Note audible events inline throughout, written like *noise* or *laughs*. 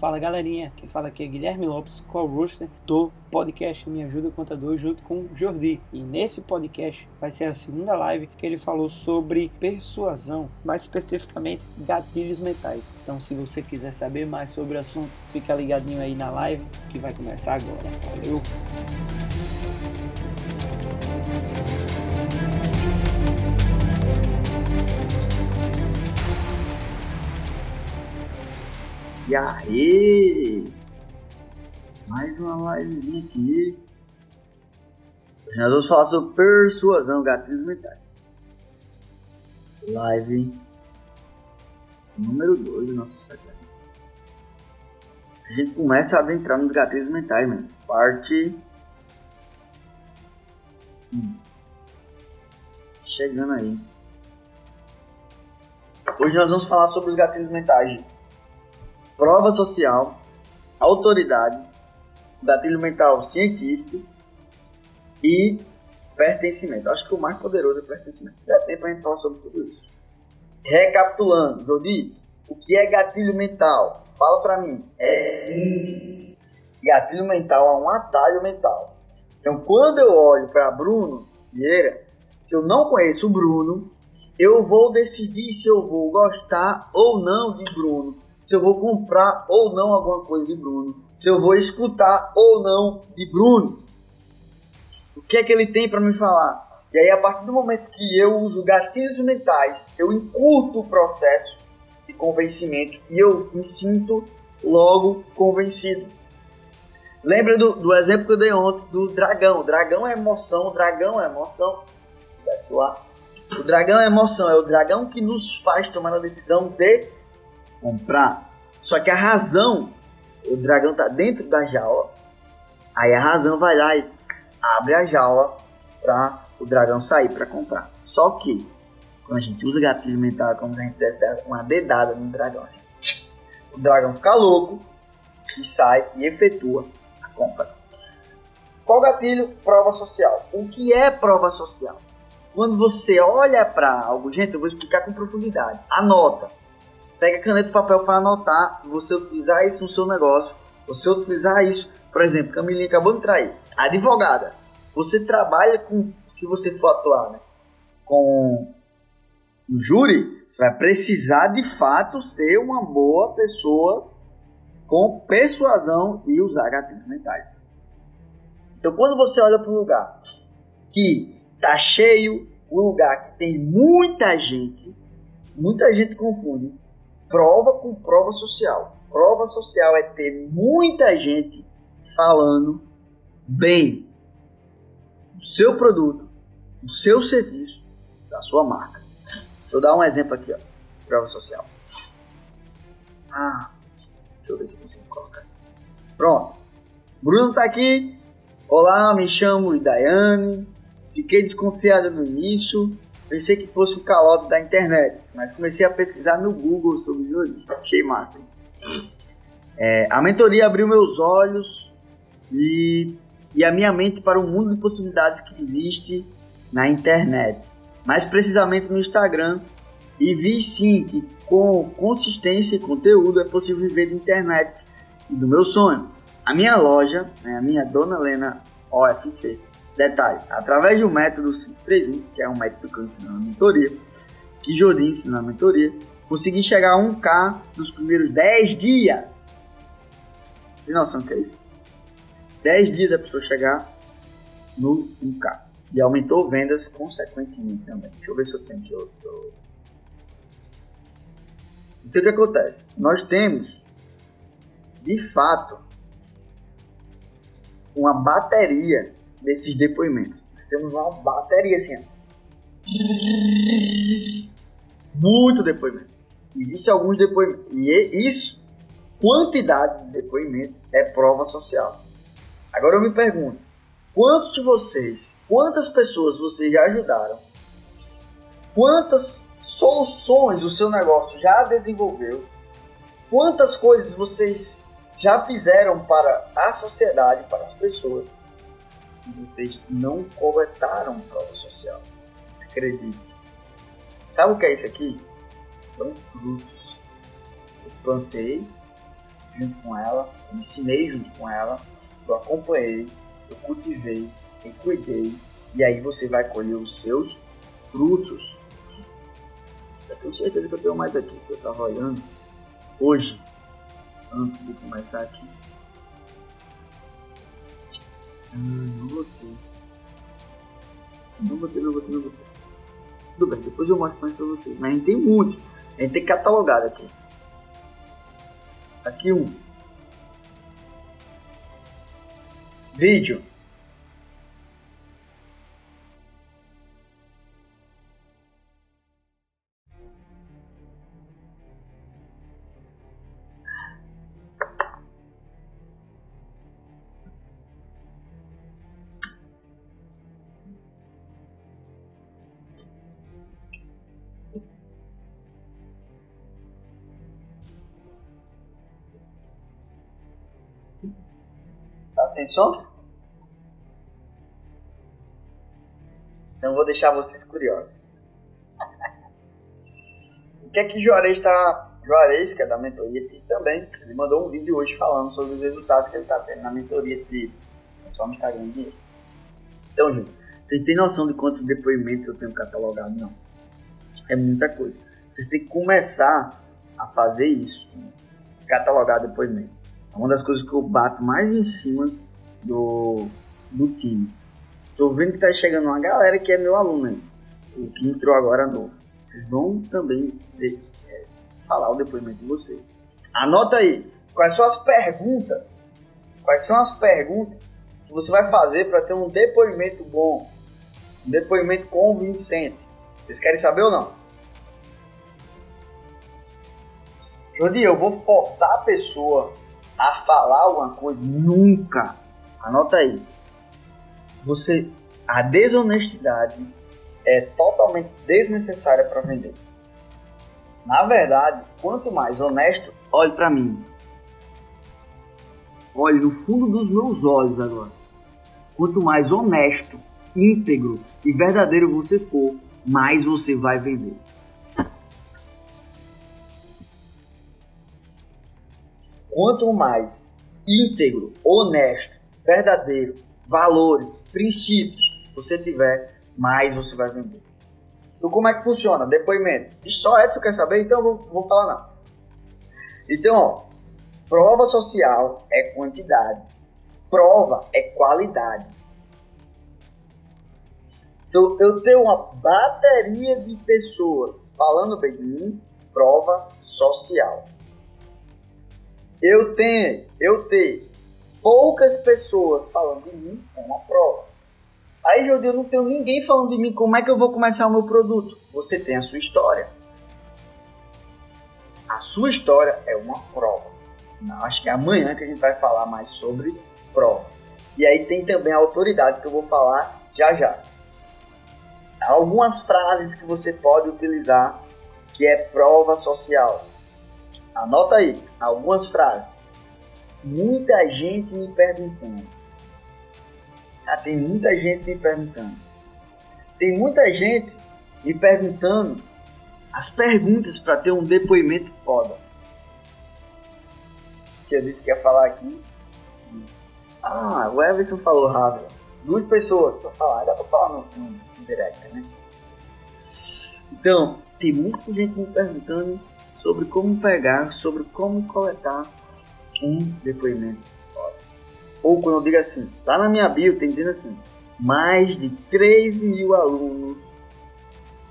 Fala galerinha, quem fala aqui é Guilherme Lopes, co-hoster do podcast Me Ajuda Contador junto com Jordi. E nesse podcast vai ser a segunda live que ele falou sobre persuasão, mais especificamente gatilhos mentais. Então se você quiser saber mais sobre o assunto, fica ligadinho aí na live que vai começar agora. Valeu! E aí? Mais uma livezinha aqui. Hoje nós vamos falar sobre persuasão, gatilhos mentais. Live número 2 da nossa sequência. A gente começa a adentrar nos gatilhos mentais, mano. Parte. Hum. Chegando aí. Hoje nós vamos falar sobre os gatilhos mentais prova social, autoridade, gatilho mental científico e pertencimento. Acho que o mais poderoso é pertencimento. Se der tempo a gente falar sobre tudo isso. Recapitulando, Jodi, o que é gatilho mental? Fala pra mim. É simples. Gatilho mental é um atalho mental. Então, quando eu olho para Bruno Vieira, que eu não conheço o Bruno, eu vou decidir se eu vou gostar ou não de Bruno se eu vou comprar ou não alguma coisa de Bruno, se eu vou escutar ou não de Bruno. O que é que ele tem para me falar? E aí, a partir do momento que eu uso gatilhos mentais, eu encurto o processo de convencimento e eu me sinto logo convencido. Lembra do, do exemplo que eu dei ontem do dragão? O dragão é emoção, o dragão é emoção. O dragão é emoção, é o dragão que nos faz tomar a decisão de comprar. Só que a razão, o dragão tá dentro da jaula, aí a razão vai lá e abre a jaula para o dragão sair para comprar. Só que quando a gente usa gatilho mental, é como se a gente desse uma dedada no dragão. Assim. O dragão fica louco e sai e efetua a compra. Qual gatilho? Prova social. O que é prova social? Quando você olha para algo, gente, eu vou explicar com profundidade. Anota pega caneta e papel para anotar, você utilizar isso no seu negócio, você utilizar isso, por exemplo, Camilinha acabou de trair, advogada, você trabalha com, se você for atuar, né, com um júri, você vai precisar de fato ser uma boa pessoa com persuasão e usar gatilhos mentais. Então, quando você olha para um lugar que tá cheio, um lugar que tem muita gente, muita gente confunde prova com prova social. Prova social é ter muita gente falando bem do seu produto, do seu serviço, da sua marca. Deixa eu dar um exemplo aqui, ó. Prova social. Ah, deixa eu ver se eu consigo colocar. Pronto. Bruno tá aqui. Olá, me chamo Idaiane. Fiquei desconfiado no início, Pensei que fosse o calote da internet, mas comecei a pesquisar no Google sobre jornalismo. Achei massa isso. É, a mentoria abriu meus olhos e, e a minha mente para o mundo de possibilidades que existe na internet. Mais precisamente no Instagram. E vi sim que com consistência e conteúdo é possível viver de internet e do meu sonho. A minha loja, né, a minha Dona Lena OFC, Detalhe, através do método 531, que é um método que eu ensino na mentoria, que Jordi ensina na mentoria, consegui chegar a 1K nos primeiros 10 dias. Tem noção que é isso? 10 dias a pessoa chegar no 1K. E aumentou vendas consequentemente também. Deixa eu ver se eu tenho aqui outro. Então o que acontece? Nós temos, de fato, uma bateria desses depoimentos. Nós temos uma bateria assim, ó. muito depoimento. Existem alguns depoimentos. E isso, quantidade de depoimento, é prova social. Agora eu me pergunto, quantos de vocês, quantas pessoas vocês já ajudaram? Quantas soluções o seu negócio já desenvolveu? Quantas coisas vocês já fizeram para a sociedade, para as pessoas? Vocês não coletaram prova social. Acredite. Sabe o que é isso aqui? São frutos. Eu plantei junto com ela, eu ensinei junto com ela, eu acompanhei, eu cultivei, eu cuidei, e aí você vai colher os seus frutos. Eu tenho certeza que eu tenho mais aqui, que eu estava olhando hoje, antes de começar aqui. Ah, não botei. Não botei, não botei, não botei. Tudo bem, depois eu mostro mais pra vocês. Mas a gente tem muito. A gente tem catalogado aqui. Aqui um. Vídeo. Som? Então vou deixar vocês curiosos. o que é que Juarez está. Juarez, que é da mentoria aqui também, ele mandou um vídeo hoje falando sobre os resultados que ele está tendo na mentoria dele. É só no Instagram dele. Então, gente, vocês têm noção de quantos depoimentos eu tenho catalogado? Não. É muita coisa. Vocês têm que começar a fazer isso. Catalogar depoimento. É uma das coisas que eu bato mais em cima do, do time. Tô vendo que tá chegando uma galera que é meu aluno. O que entrou agora novo. Vocês vão também é, falar o depoimento de vocês. Anota aí. Quais são as perguntas? Quais são as perguntas que você vai fazer para ter um depoimento bom? Um depoimento convincente. Vocês querem saber ou não? Jodi, eu vou forçar a pessoa a falar alguma coisa? Nunca. Anota aí. Você, a desonestidade é totalmente desnecessária para vender. Na verdade, quanto mais honesto, olhe para mim. Olhe no fundo dos meus olhos agora. Quanto mais honesto, íntegro e verdadeiro você for, mais você vai vender. Quanto mais íntegro, honesto, verdadeiro, valores, princípios você tiver, mais você vai vender. Então como é que funciona? Depoimento. E só Edson quer saber? Então vou, vou falar não. Então, ó, prova social é quantidade. Prova é qualidade. Então, eu tenho uma bateria de pessoas falando bem de mim, prova social eu tenho, eu ter poucas pessoas falando de mim é uma prova. Aí eu não tenho ninguém falando de mim, como é que eu vou começar o meu produto? Você tem a sua história. A sua história é uma prova. Acho que é amanhã que a gente vai falar mais sobre prova. E aí tem também a autoridade que eu vou falar já já. Algumas frases que você pode utilizar que é prova social. Anota aí algumas frases. Muita gente me perguntando. Ah, tem muita gente me perguntando. Tem muita gente me perguntando as perguntas para ter um depoimento foda. Que eu disse que ia falar aqui. Ah, o Everson falou rasga. Duas pessoas para falar, dá para falar no, no, no direct, né? Então, tem muita gente me perguntando sobre como pegar, sobre como coletar um depoimento foda. Ou quando eu digo assim, lá na minha bio tem dizendo assim, mais de 13 mil alunos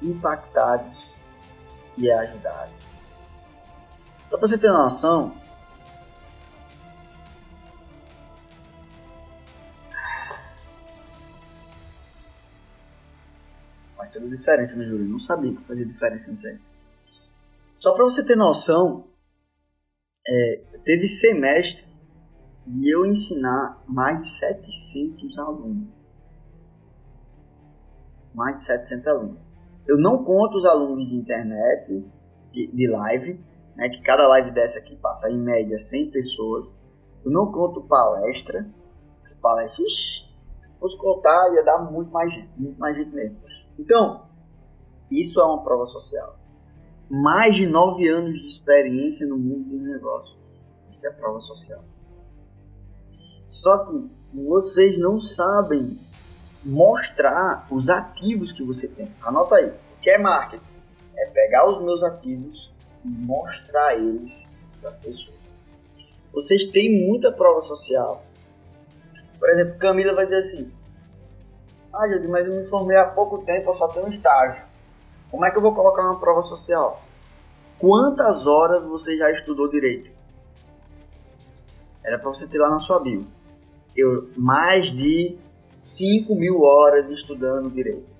impactados e ajudados. Só para você ter uma noção, faz toda a diferença né, no júri. Não sabia que fazia diferença nisso aí. Só para você ter noção, é, teve semestre e eu ensinar mais de 700 alunos. Mais de 700 alunos. Eu não conto os alunos de internet, de, de live, né, que cada live dessa aqui passa em média 100 pessoas. Eu não conto palestra. As palestras, se fosse contar, ia dar muito mais gente, muito mais gente mesmo. Então, isso é uma prova social. Mais de nove anos de experiência no mundo dos negócios. Isso é prova social. Só que vocês não sabem mostrar os ativos que você tem. Anota aí. O que é marketing? É pegar os meus ativos e mostrar eles para as pessoas. Vocês têm muita prova social. Por exemplo, Camila vai dizer assim: Ah, Jade, mas eu me formei há pouco tempo, eu só tenho um estágio. Como é que eu vou colocar uma prova social? Quantas horas você já estudou direito? Era para você ter lá na sua bio. Eu, mais de 5 mil horas estudando direito.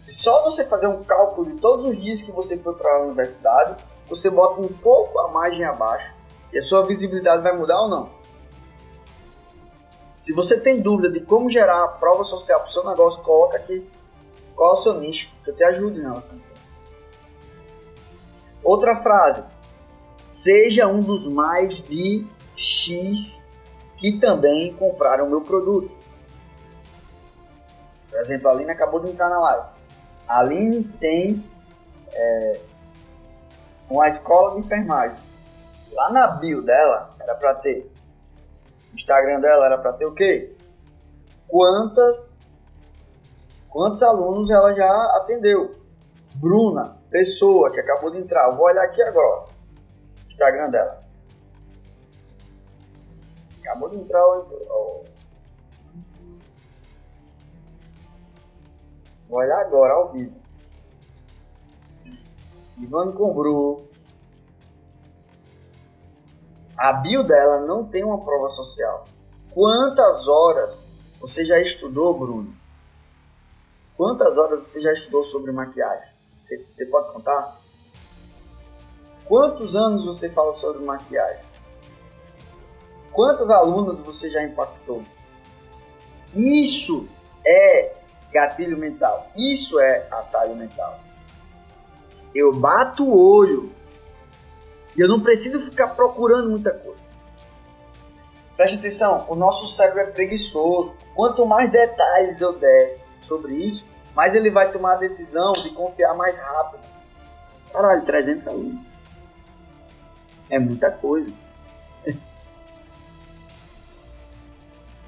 Se só você fazer um cálculo de todos os dias que você foi para a universidade, você bota um pouco a margem abaixo e a sua visibilidade vai mudar ou não? Se você tem dúvida de como gerar a prova social para o seu negócio, coloca aqui qual é o seu nicho, que eu te ajude em relação a isso. Outra frase. Seja um dos mais de X que também compraram o meu produto. Por exemplo, a Aline acabou de entrar na live. A Aline tem é, uma escola de enfermagem. Lá na bio dela era para ter. O Instagram dela era para ter o quê? Quantas quantos alunos ela já atendeu? Bruna, pessoa que acabou de entrar. Vou olhar aqui agora. Instagram dela. Acabou de entrar o, Vou olhar agora ao vivo. Ivone Combru. A bio dela não tem uma prova social. Quantas horas você já estudou, Bruno? Quantas horas você já estudou sobre maquiagem? Você pode contar? Quantos anos você fala sobre maquiagem? Quantas alunas você já impactou? Isso é gatilho mental. Isso é atalho mental eu bato o olho e eu não preciso ficar procurando muita coisa. Preste atenção, o nosso cérebro é preguiçoso. Quanto mais detalhes eu der sobre isso, mais ele vai tomar a decisão de confiar mais rápido. Caralho, 300 alunos. É muita coisa.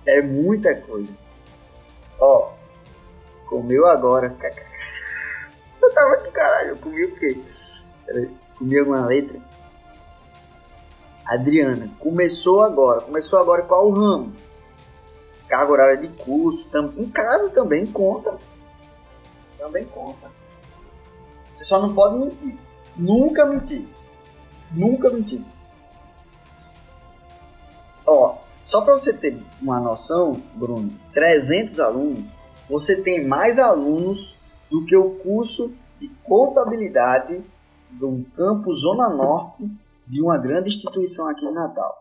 É muita coisa. Ó, comeu agora, eu tava aqui, caralho, eu comi o quê? Comi alguma letra? Adriana, começou agora. Começou agora qual o ramo? Carga horária de curso. Tam, em casa também conta. Também conta. Você só não pode mentir. Nunca mentir. Nunca mentir. Ó, só para você ter uma noção, Bruno, 300 alunos, você tem mais alunos do que o curso de contabilidade do campo Zona Norte de uma grande instituição aqui em Natal.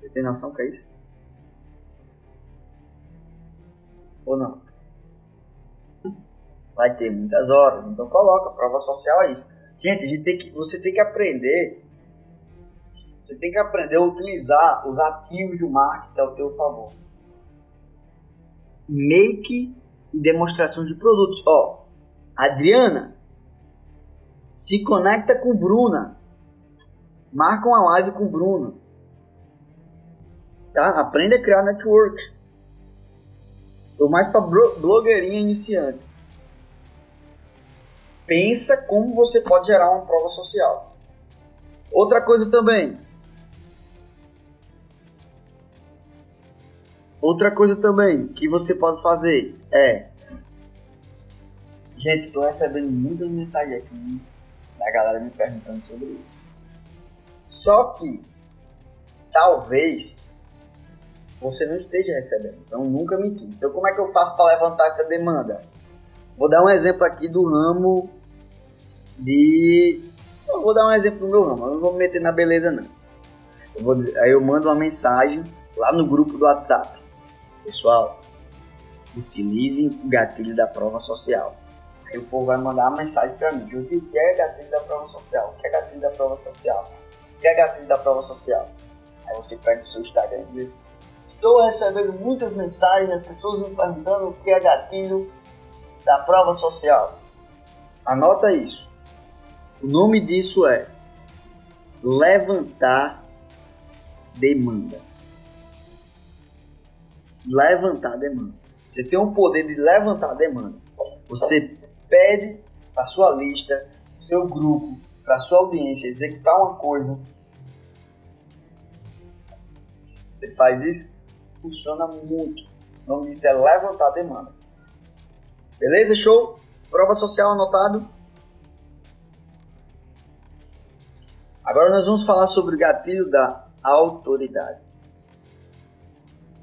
Você tem noção que é isso? Ou não? Vai ter muitas horas, então coloca, prova social é isso. Gente, gente tem que, você tem que aprender você tem que aprender a utilizar os ativos do marketing ao teu favor. Make e demonstração de produtos. Ó, Adriana se conecta com Bruna. Marca uma live com Bruno. Tá? Aprenda a criar network. Tô mais para blogueirinha iniciante. Pensa como você pode gerar uma prova social. Outra coisa também, Outra coisa também que você pode fazer é. Gente, tô recebendo muitas mensagens aqui da galera me perguntando sobre isso. Só que talvez você não esteja recebendo. Então nunca mentir. Então como é que eu faço para levantar essa demanda? Vou dar um exemplo aqui do ramo de. Eu vou dar um exemplo do meu ramo, eu não vou me meter na beleza não. Eu vou dizer, aí eu mando uma mensagem lá no grupo do WhatsApp. Pessoal, utilizem o gatilho da prova social. Aí o povo vai mandar uma mensagem para mim. O que é gatilho da prova social? O que é gatilho da prova social? O que é gatilho da prova social? Aí você pega o seu Instagram e diz, estou recebendo muitas mensagens, as pessoas me perguntando o que é gatilho da prova social. Anota isso. O nome disso é levantar demanda. Levantar demanda. Você tem o poder de levantar demanda. Você pede para sua lista, seu grupo, para sua audiência executar uma coisa. Você faz isso, funciona muito. O nome disso é levantar demanda. Beleza? Show? Prova social anotado? Agora nós vamos falar sobre o gatilho da autoridade.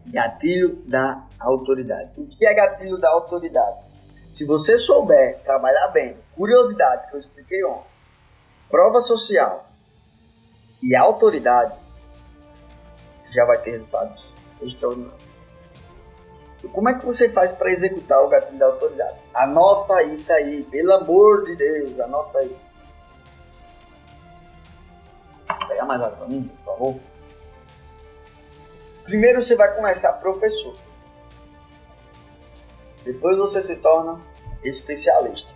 Gatilho da autoridade. O que é gatilho da autoridade? Se você souber trabalhar bem, curiosidade, que eu expliquei ontem, prova social e autoridade, você já vai ter resultados extraordinários. E como é que você faz para executar o gatilho da autoridade? Anota isso aí, pelo amor de Deus, anota isso aí. Pegar mais água para mim, por favor. Primeiro você vai começar professor. Depois você se torna especialista.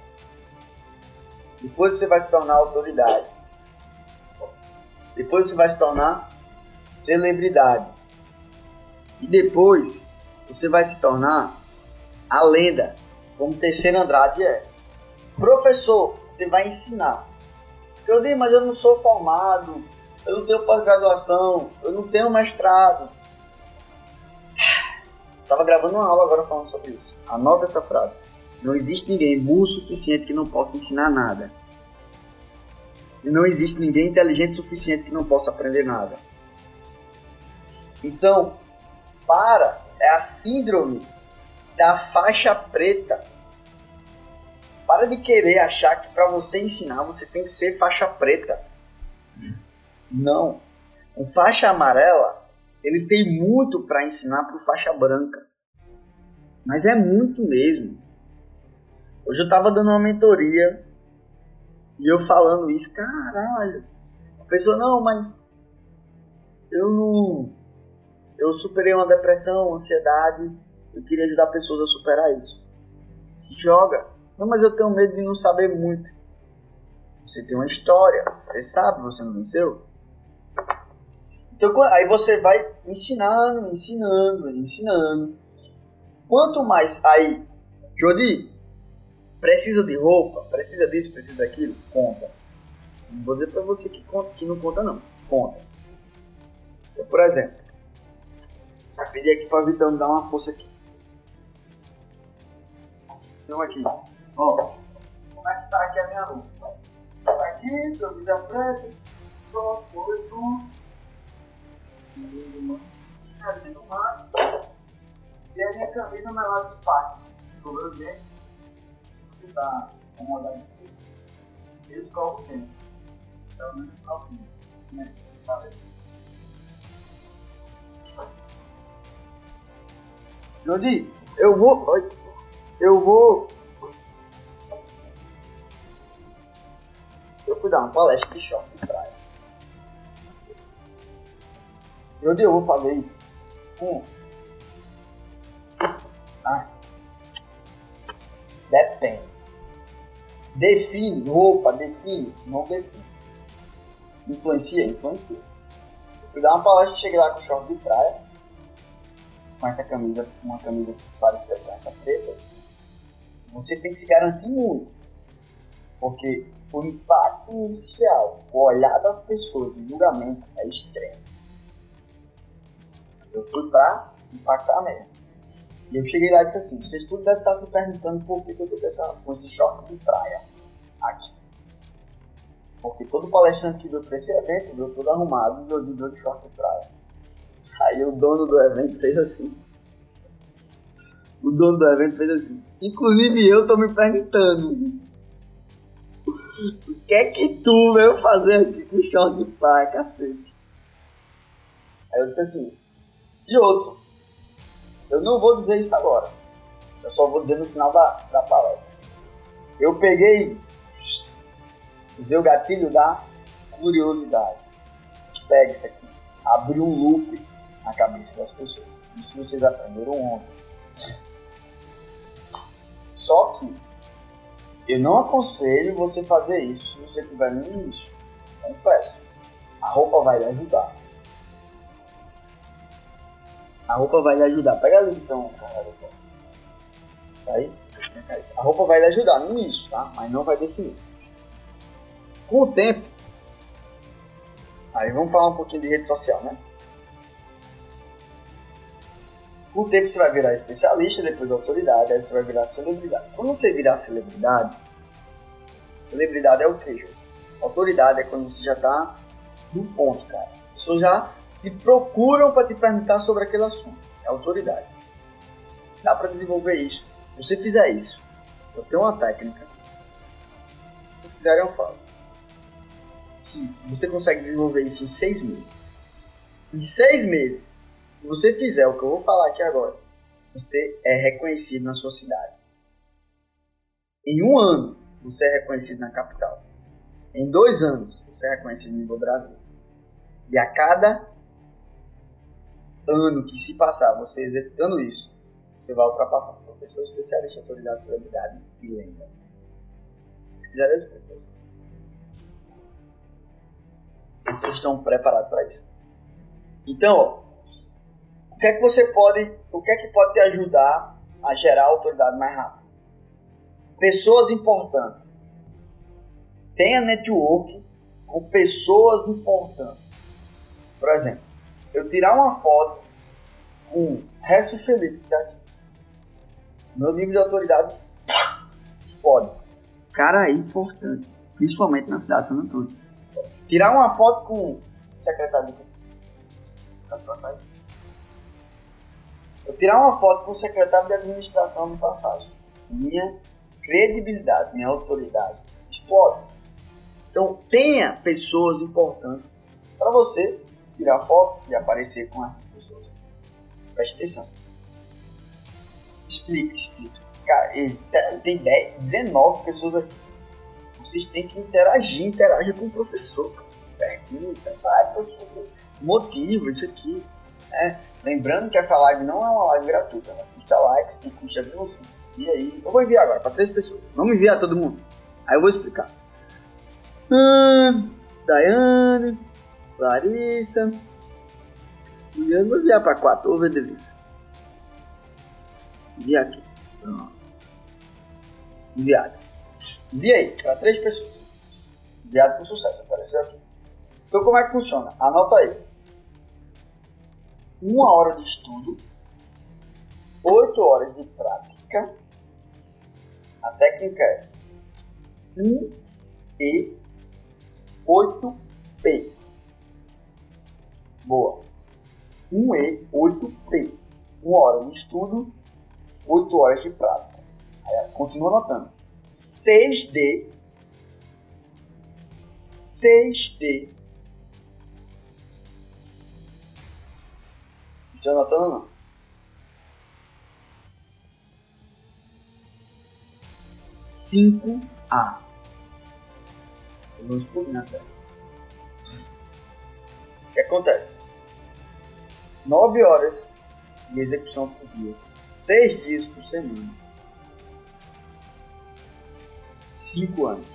Depois você vai se tornar autoridade. Depois você vai se tornar celebridade. E depois você vai se tornar a lenda, como Terceiro Andrade é. Professor, você vai ensinar. Eu digo, mas eu não sou formado, eu não tenho pós-graduação, eu não tenho mestrado. Tava gravando uma aula agora falando sobre isso. Anota essa frase. Não existe ninguém burro o suficiente que não possa ensinar nada. E não existe ninguém inteligente o suficiente que não possa aprender nada. Então, para é a síndrome da faixa preta. Para de querer achar que para você ensinar você tem que ser faixa preta. Não. Um faixa amarela ele tem muito para ensinar para o faixa branca. Mas é muito mesmo. Hoje eu estava dando uma mentoria e eu falando isso, caralho. A pessoa, não, mas eu não. Eu superei uma depressão, uma ansiedade. Eu queria ajudar pessoas a superar isso. Se joga. Não, mas eu tenho medo de não saber muito. Você tem uma história, você sabe, você não venceu? Então, aí você vai ensinando, ensinando, ensinando. Quanto mais aí, Jodi, precisa de roupa, precisa disso, precisa daquilo, conta. Não vou dizer pra você que, conta, que não conta, não. Conta. Eu, por exemplo, vou pedir aqui pra Vitão dar uma força aqui. Então aqui, ó. Como é que tá aqui a minha roupa? Tá aqui, camisa preta, só, oito casinha do mar. E a minha camisa na lado de parte. Os dentes. Se você está com isso, eu escovo o dente. Pelo menos escovo o dente. Né? Vendo? Jodi, eu vou. Eu vou. Eu fui dar uma palestra de de praia. Eu vou fazer isso? Hum. Ah. Depende. Define, roupa, define, não define. Influencia, influencia. Eu fui dar uma palestra, cheguei lá com short de praia, com essa camisa, uma camisa parecida com essa preta. Você tem que se garantir muito. Porque o impacto inicial, o olhar das pessoas de julgamento é extremo. Eu fui pra impactar mesmo. E eu cheguei lá e disse assim, vocês tudo devem estar se perguntando por que eu tô com, com esse short de praia aqui. Porque todo palestrante que veio para esse evento veio todo arrumado, de de short de praia. Aí o dono do evento fez assim. O dono do evento fez assim. Inclusive eu tô me perguntando. O que é que tu veio fazer aqui com short de praia, cacete? Aí eu disse assim. E outro. Eu não vou dizer isso agora. Eu só vou dizer no final da, da palestra. Eu peguei. Usei o gatilho da curiosidade. Pega isso aqui. Abriu um loop na cabeça das pessoas. Isso vocês aprenderam ontem. Só que eu não aconselho você fazer isso se você estiver no início. Confesso. A roupa vai lhe ajudar. A roupa vai lhe ajudar. Pega ali então, cara. Tá aí? A roupa vai lhe ajudar no início, tá? Mas não vai definir. Com o tempo. Aí vamos falar um pouquinho de rede social, né? Com o tempo você vai virar especialista, depois autoridade, aí você vai virar celebridade. Quando você virar celebridade, celebridade é o que? Autoridade é quando você já tá no ponto, cara. As pessoas já te procuram para te perguntar sobre aquele assunto. É autoridade. Dá para desenvolver isso. Se você fizer isso, eu tenho uma técnica. Se vocês quiserem, eu falo. Que você consegue desenvolver isso em seis meses. Em seis meses, se você fizer o que eu vou falar aqui agora, você é reconhecido na sua cidade. Em um ano, você é reconhecido na capital. Em dois anos, você é reconhecido no Brasil. E a cada ano que se passar você executando isso, você vai ultrapassar professor, especialista, autoridade, celebridade e lenda. Se quiserem, eu. Não sei se vocês estão preparados para isso. Então, ó, o que é que você pode, o que é que pode te ajudar a gerar autoridade mais rápido? Pessoas importantes. Tenha network com pessoas importantes. Por exemplo, eu tirar uma foto com Resto Felipe, que tá aqui. Meu nível de autoridade explode. Cara é importante, principalmente na cidade de São Antônio. Tirar uma foto com o secretário de eu tirar uma foto com o secretário de administração de passagem. Minha credibilidade, minha autoridade explode. Então tenha pessoas importantes para você tirar foto e aparecer com essas pessoas. Preste atenção. Explica, explica. Cara, tem 10, 19 pessoas aqui. Vocês têm que interagir, interagir com o professor. Pergunta, vai, professor. Motiva isso aqui. É, lembrando que essa live não é uma live gratuita, ela custa likes e custa views. E aí, eu vou enviar agora para três pessoas. Vamos enviar todo mundo. Aí eu vou explicar. Hum, Daiane, Larissa. Juliano, vou enviar para quatro. Vou ver dele. Enviar aqui. Pronto. Enviado. Enviei para três pessoas. Enviado com sucesso. Apareceu aqui. Então, como é que funciona? Anota aí uma hora de estudo, oito horas de prática. A técnica é 1 e 8P. Boa. 1 e 8P. Uma hora de estudo, 8 horas de prática. Aí, continua anotando. 6D. 6D Jonathan não. Cinco A. Vamos explodir na tela. Que acontece? Nove horas de execução por dia. Seis dias por semana. Cinco anos.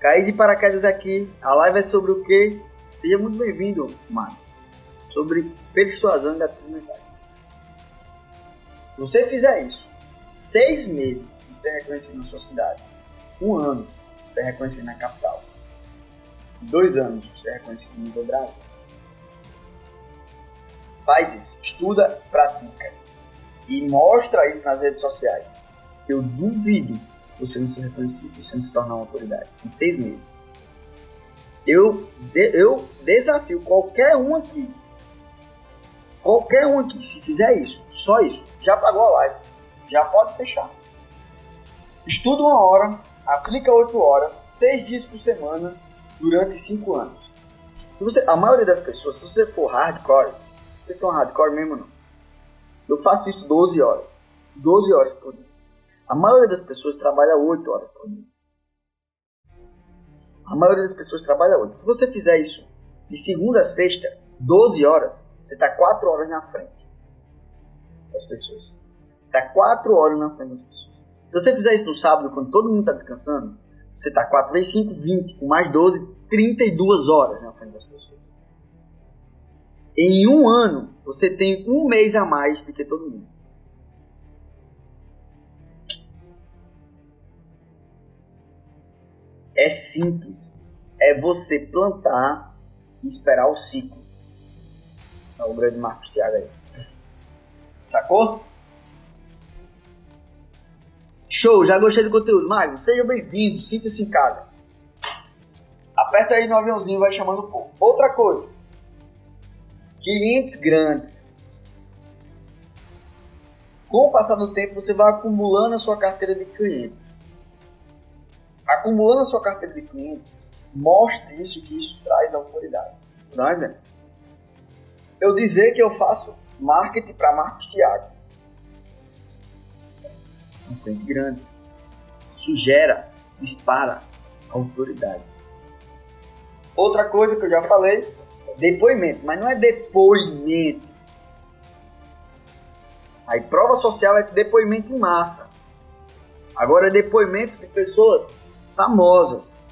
Caí de paraquedas aqui. A live é sobre o quê? Seja muito bem-vindo, Mário, sobre persuasão e gatilho mental. Se você fizer isso, seis meses você reconhecido na sua cidade, um ano você reconhecido na capital, dois anos você é reconhecido no Brasil. Faz isso, estuda, pratica e mostra isso nas redes sociais. Eu duvido você não ser reconhecido, você não se tornar uma autoridade em seis meses. Eu, eu desafio qualquer um aqui, qualquer um aqui, se fizer isso, só isso, já pagou a live, já pode fechar. Estuda uma hora, aplica 8 horas, 6 dias por semana, durante 5 anos. Se você, a maioria das pessoas, se você for hardcore, vocês são hardcore mesmo não? Eu faço isso 12 horas. 12 horas por dia. A maioria das pessoas trabalha 8 horas por dia. A maioria das pessoas trabalha 8. Se você fizer isso de segunda a sexta, 12 horas, você está 4 horas na frente das pessoas. Você está 4 horas na frente das pessoas. Se você fizer isso no sábado, quando todo mundo está descansando, você está 4 vezes 5, 20, com mais 12, 32 horas na frente das pessoas. Em um ano, você tem um mês a mais do que todo mundo. É simples. É você plantar e esperar o ciclo. É o grande Marcos Thiago aí. Sacou? Show, já gostei do conteúdo. Magno, seja bem-vindo, sinta-se em casa. Aperta aí no aviãozinho e vai chamando o povo. Outra coisa. Clientes grandes. Com o passar do tempo, você vai acumulando a sua carteira de cliente. Acumulando a sua carteira de cliente, mostre isso que isso traz autoridade. Vou dar um exemplo. Eu dizer que eu faço marketing para Marcos Thiago um cliente grande. Isso gera, dispara autoridade. Outra coisa que eu já falei, depoimento, mas não é depoimento. Aí prova social é depoimento em massa. Agora é depoimento de pessoas famosas.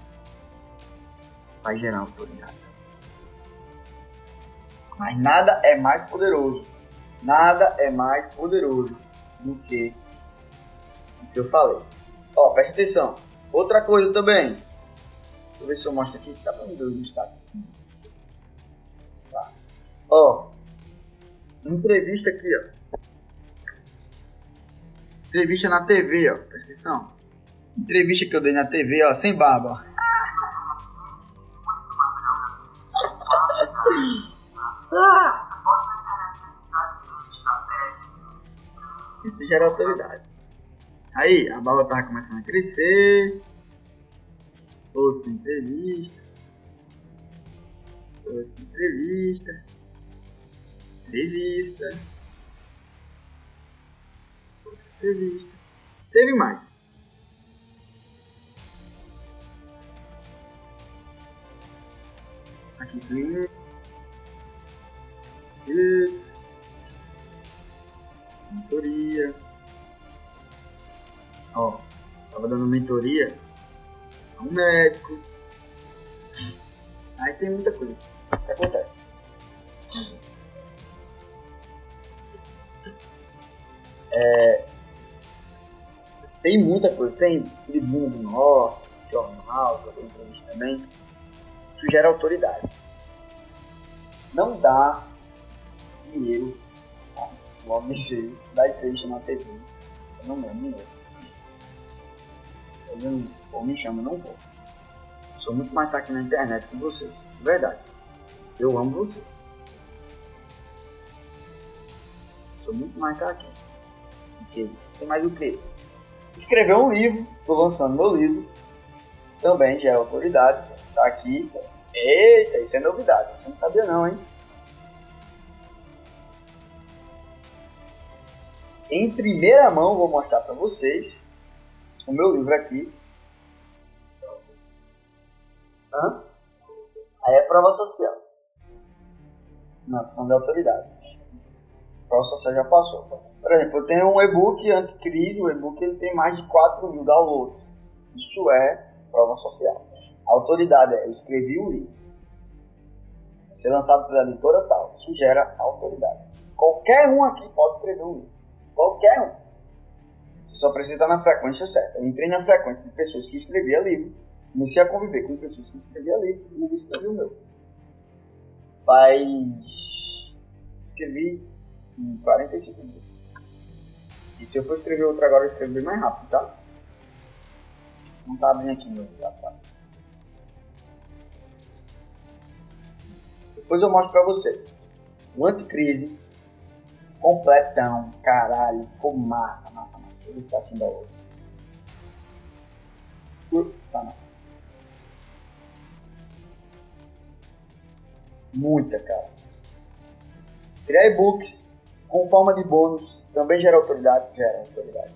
Vai gerar autoridade. Mas nada é mais poderoso. Nada é mais poderoso do que que eu falei. Ó, preste atenção. Outra coisa também. Deixa eu ver se eu mostro aqui. Tá me no status. Tá. Ó. Entrevista aqui, ó. Entrevista na TV, ó. Presta atenção. Entrevista que eu dei na TV, ó. Sem barba, ó. Isso gera autoridade. Aí, a barba tava começando a crescer. Outra entrevista. Outra entrevista. Entrevista. Outra entrevista. Teve mais. Aqui tem. Putz. Mentoria. Ó, tava dando mentoria a um médico. Aí tem muita coisa que acontece. É, tem muita coisa, tem Tribuna do Norte, jornal, que eu entrevista também. Isso gera autoridade. Não dá dinheiro, tá? dizer, dá entrevista na TV. Você não ganha dinheiro fazendo, ou me chama, não vou. Sou muito mais aqui na internet com vocês. Verdade. Eu amo vocês. Sou muito mais aqui. Tem mais o que? Escrever um livro. Estou lançando meu livro. Também gera autoridade. Tá aqui. Eita, isso é novidade. Você não sabia não, hein? Em primeira mão vou mostrar para vocês o meu livro aqui. Hã? Aí é prova social. Não, tô falando de autoridade. Prova social já passou. Por exemplo, eu tenho um e-book anticrise, o e-book ele tem mais de 4 mil downloads. Isso é prova social. A autoridade é, eu escrevi o livro. Ser lançado pela editora tal. Isso gera autoridade. Qualquer um aqui pode escrever um livro. Qualquer um. Você só precisa estar na frequência certa. Eu entrei na frequência de pessoas que escreviam livro, comecei a conviver com pessoas que escreviam livro e eu escrevi o meu. Faz. Escrevi em 45 dias. E se eu for escrever outro agora, eu escrevi mais rápido, tá? Não tá abrindo aqui no WhatsApp. Depois eu mostro pra vocês. O anticrise completão, caralho, ficou massa, massa, massa. Deixa eu ver se tá aqui da outra. Tá não. Muita, cara. Criar e-books com forma de bônus também gera autoridade? Gera autoridade.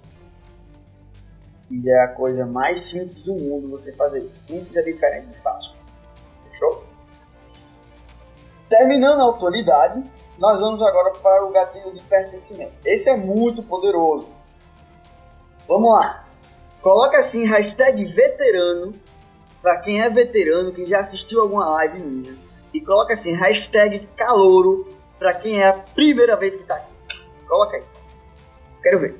E é a coisa mais simples do mundo você fazer. Simples é diferente de fácil. Fechou? Terminando a autoridade, nós vamos agora para o gatilho de pertencimento. Esse é muito poderoso. Vamos lá. Coloca assim, hashtag veterano, para quem é veterano, quem já assistiu alguma live minha. E coloca assim, hashtag calouro, para quem é a primeira vez que está aqui. Coloca aí. Quero ver.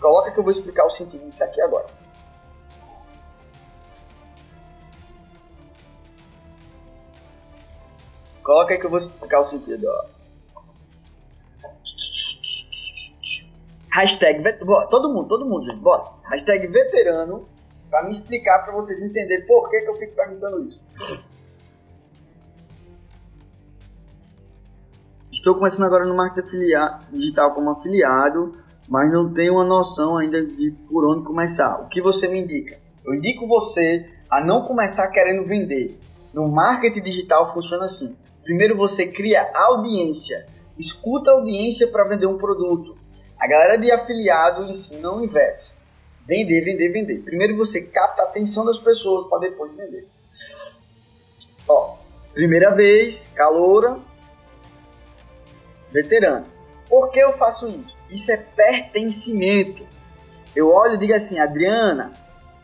Coloca que eu vou explicar o sentido disso aqui agora. Coloca aí que eu vou explicar o sentido. Ó. Hashtag, todo mundo, todo mundo, gente. Hashtag veterano, pra me explicar, pra vocês entenderem por que, que eu fico perguntando isso. Estou começando agora no marketing digital como afiliado, mas não tenho uma noção ainda de por onde começar. O que você me indica? Eu indico você a não começar querendo vender. No marketing digital funciona assim. Primeiro você cria audiência, escuta a audiência para vender um produto. A galera de afiliado ensina o inverso. Vender, vender, vender. Primeiro você capta a atenção das pessoas para depois vender. Ó, primeira vez, caloura, veterano. Por que eu faço isso? Isso é pertencimento. Eu olho e digo assim, Adriana,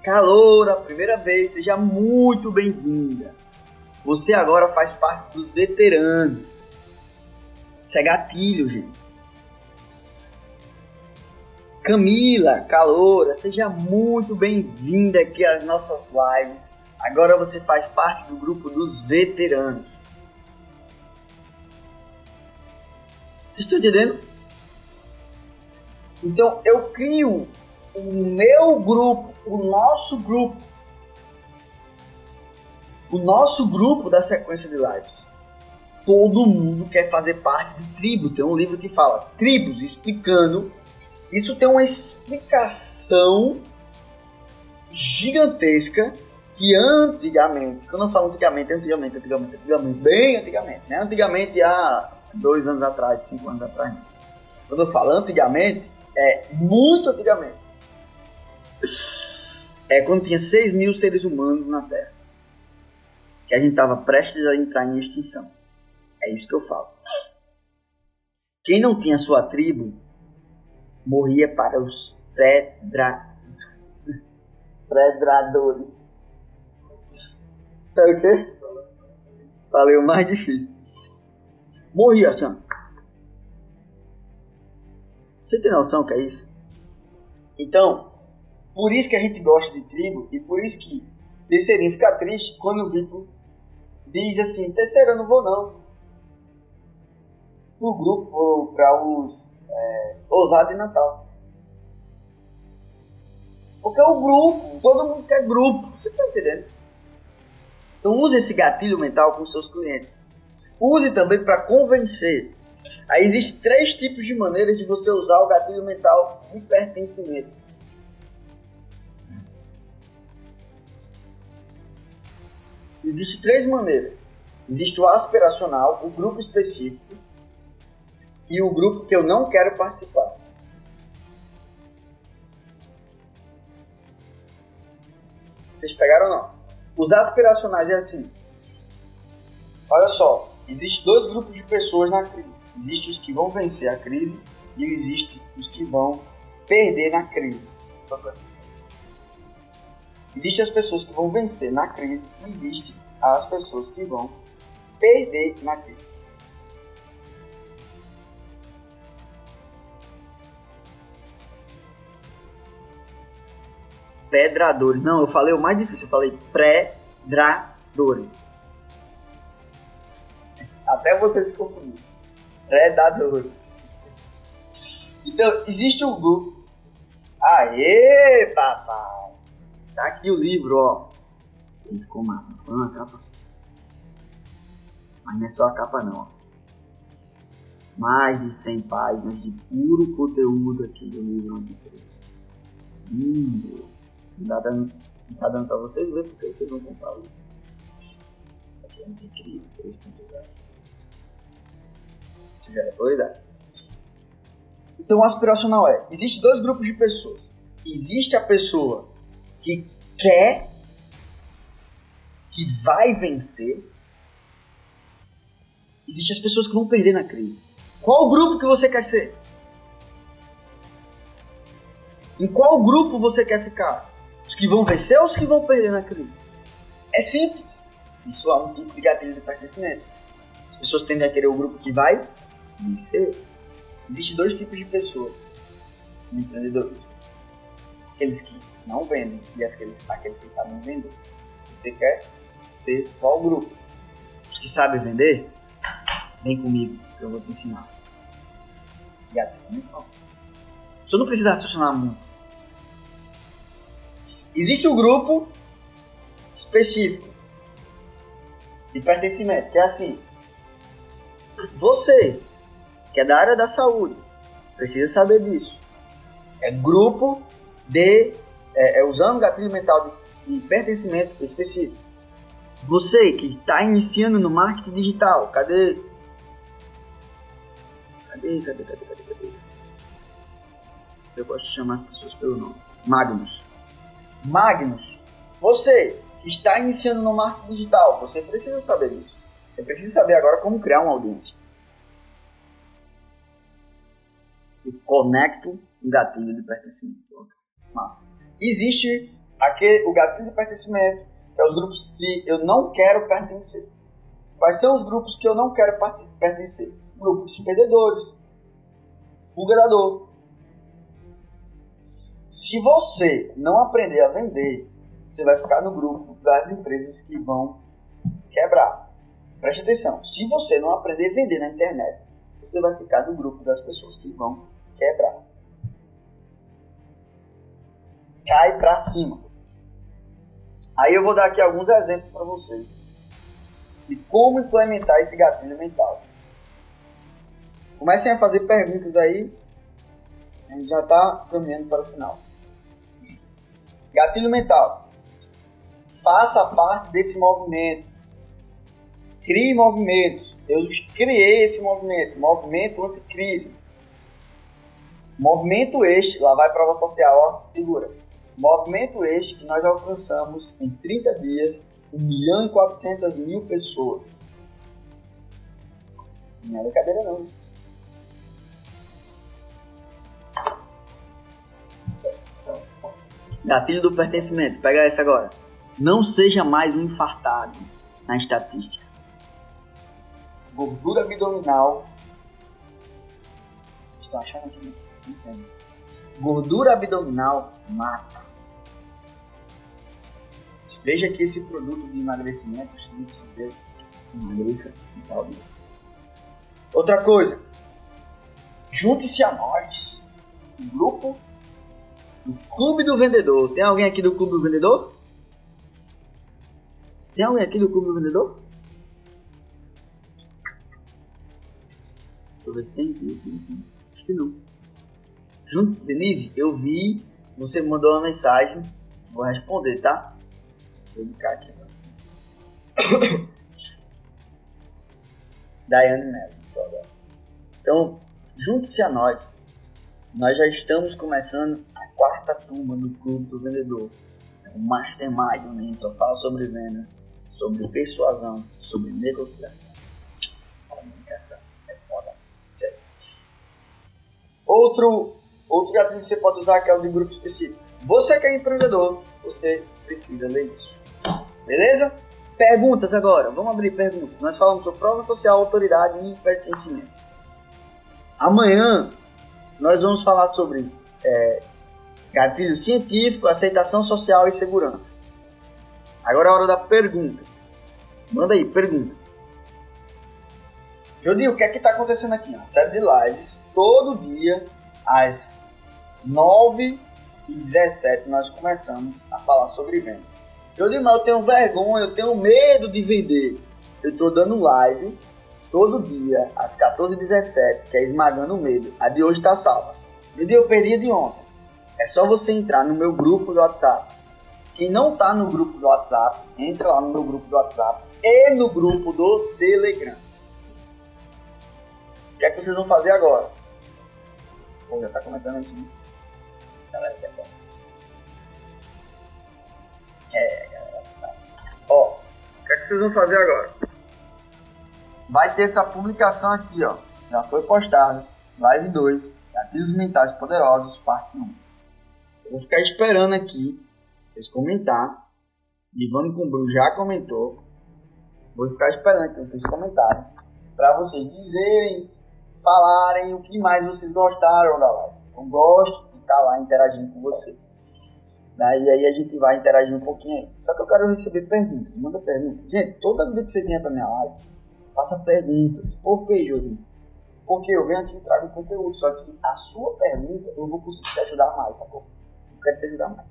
caloura, primeira vez, seja muito bem-vinda. Você agora faz parte dos veteranos. Isso é gatilho, gente. Camila, Caloura, seja muito bem-vinda aqui às nossas lives. Agora você faz parte do grupo dos veteranos. Vocês estão entendendo? Então eu crio o meu grupo, o nosso grupo, o nosso grupo da sequência de lives. Todo mundo quer fazer parte de tribo. Tem um livro que fala tribos, explicando. Isso tem uma explicação gigantesca que antigamente, quando eu falo antigamente, antigamente, antigamente, antigamente, bem antigamente, né? Antigamente há dois anos atrás, cinco anos atrás. Quando eu falo antigamente, é muito antigamente. É quando tinha 6 mil seres humanos na Terra que a gente estava prestes a entrar em extinção. É isso que eu falo. Quem não tinha sua tribo morria para os predra... predadores. Sabe o quê? Falei o mais difícil. Morria assim. Você tem noção que é isso? Então, por isso que a gente gosta de tribo e por isso que Terceirinho fica triste quando o Vitor diz assim, terceiro eu não vou não. Grupo, para os é, ousados de Natal. Porque o grupo, todo mundo quer grupo, você tá entendendo? Então use esse gatilho mental com seus clientes. Use também para convencer. Aí existem três tipos de maneiras de você usar o gatilho mental de pertencimento. Existem três maneiras. Existe o aspiracional, o grupo específico e o grupo que eu não quero participar. Vocês pegaram ou não? Os aspiracionais é assim. Olha só, existe dois grupos de pessoas na crise. Existem os que vão vencer a crise e existem os que vão perder na crise. Existem as pessoas que vão vencer na crise e existem as pessoas que vão perder na crise. Pedradores. Não, eu falei o mais difícil. Eu falei predadores. Até você se confundir. Predadores. Então, existe um grupo. Aê, papai! Tá aqui o livro, ó. Ele ficou massa, ficou na capa. Mas não é só a capa não. Mais de 100 páginas de puro conteúdo aqui do livro Anticristo. Lindo. Não tá dando, não tá dando pra vocês verem porque vocês vão comprar o. Aqui é Anticristo 3.0. Isso já é autoridade. Então o aspiracional é, existe dois grupos de pessoas. Existe a pessoa que quer, que vai vencer. Existem as pessoas que vão perder na crise. Qual grupo que você quer ser? Em qual grupo você quer ficar? Os que vão vencer ou os que vão perder na crise? É simples. Isso é um tipo de gatilho de pertencimento. As pessoas tendem a querer o grupo que vai vencer. Existem dois tipos de pessoas no empreendedorismo. Aqueles que não vendem e aqueles, aqueles que sabem vender. Você quer ser qual grupo? Os que sabem vender? Vem comigo, que eu vou te ensinar. Gatilho Você não precisa raciocinar muito. Existe um grupo específico de pertencimento, que é assim. Você, que é da área da saúde, precisa saber disso. É grupo de. É, é usando gatilho mental de, de pertencimento específico. Você que está iniciando no marketing digital, cadê? Cadê, cadê, cadê, cadê, cadê? Eu gosto de chamar as pessoas pelo nome. Magnus. Magnus, você que está iniciando no marketing digital, você precisa saber disso. Você precisa saber agora como criar uma audiência. Conecto um gatilho de pertencimento. Massa. Existe aquele, o gatilho de pertencimento, que é os grupos que eu não quero pertencer. Quais são os grupos que eu não quero pertencer? Grupo dos perdedores, fuga da dor, se você não aprender a vender, você vai ficar no grupo das empresas que vão quebrar. Preste atenção, se você não aprender a vender na internet, você vai ficar no grupo das pessoas que vão quebrar. Cai pra cima. Aí eu vou dar aqui alguns exemplos para vocês de como implementar esse gatilho mental. Comecem a fazer perguntas aí a gente já está caminhando para o final. Gatilho mental. Faça parte desse movimento. Crie movimentos. Eu criei esse movimento. Movimento anticrise. Movimento este, lá vai prova social, ó, segura. Movimento este que nós alcançamos em 30 dias 1 milhão e 400 mil pessoas. Não é brincadeira não. Gatilho do pertencimento, pega essa agora. Não seja mais um infartado na estatística. Gordura abdominal. Vocês estão achando que não entendo. Gordura abdominal mata. Veja que esse produto de emagrecimento, precisa emagreça e tal. Outra coisa, junte-se a nós. Um grupo Clube do Vendedor. Tem alguém aqui do Clube do Vendedor? Tem alguém aqui do Clube do Vendedor? Deixa eu ver se tem. Acho que não. Junto, Denise, eu vi. Você mandou uma mensagem. Vou responder, tá? Vou ficar aqui. *coughs* Daiane Neto. Então, junte-se a nós. Nós já estamos começando quarta turma do Clube do Vendedor. É um mastermind onde a gente só fala sobre vendas, sobre persuasão, sobre negociação. Comunicação é foda. Sério. Outro, outro gatilho que você pode usar que é o de grupo específico. Você que é empreendedor, você precisa ler isso. Beleza? Perguntas agora. Vamos abrir perguntas. Nós falamos sobre prova social, autoridade e pertencimento. Amanhã nós vamos falar sobre é, Gatilho científico, aceitação social e segurança. Agora é a hora da pergunta. Manda aí, pergunta. Jodi, o que é que está acontecendo aqui? Uma série de lives, todo dia, às 9 e 17 nós começamos a falar sobre vendas. Jodi, mas eu tenho vergonha, eu tenho medo de vender. eu tô dando live todo dia, às 14h17, que é Esmagando o Medo. A de hoje tá salva. E eu perdi de ontem. É só você entrar no meu grupo do WhatsApp. Quem não tá no grupo do WhatsApp, entra lá no meu grupo do WhatsApp e no grupo do Telegram. O que é que vocês vão fazer agora? Pô, já tá comentando isso, né? Galera, que é bom. É, galera. Tá. Ó, o que é que vocês vão fazer agora? Vai ter essa publicação aqui, ó. Já foi postada. Live 2. Gatilhos Mentais Poderosos, parte 1. Eu vou ficar esperando aqui vocês comentar. Ivano Cumbru já comentou. Vou ficar esperando aqui vocês comentarem. Para vocês dizerem, falarem o que mais vocês gostaram da live. Eu gosto de estar tá lá interagindo com vocês. Daí aí a gente vai interagir um pouquinho aí. Só que eu quero receber perguntas. Manda perguntas. Gente, toda vida que você venha para minha live, faça perguntas. Por que, Júlio? Porque eu venho aqui e trago conteúdo. Só que a sua pergunta eu vou conseguir te ajudar mais, sacou? Eu quero te ajudar mais.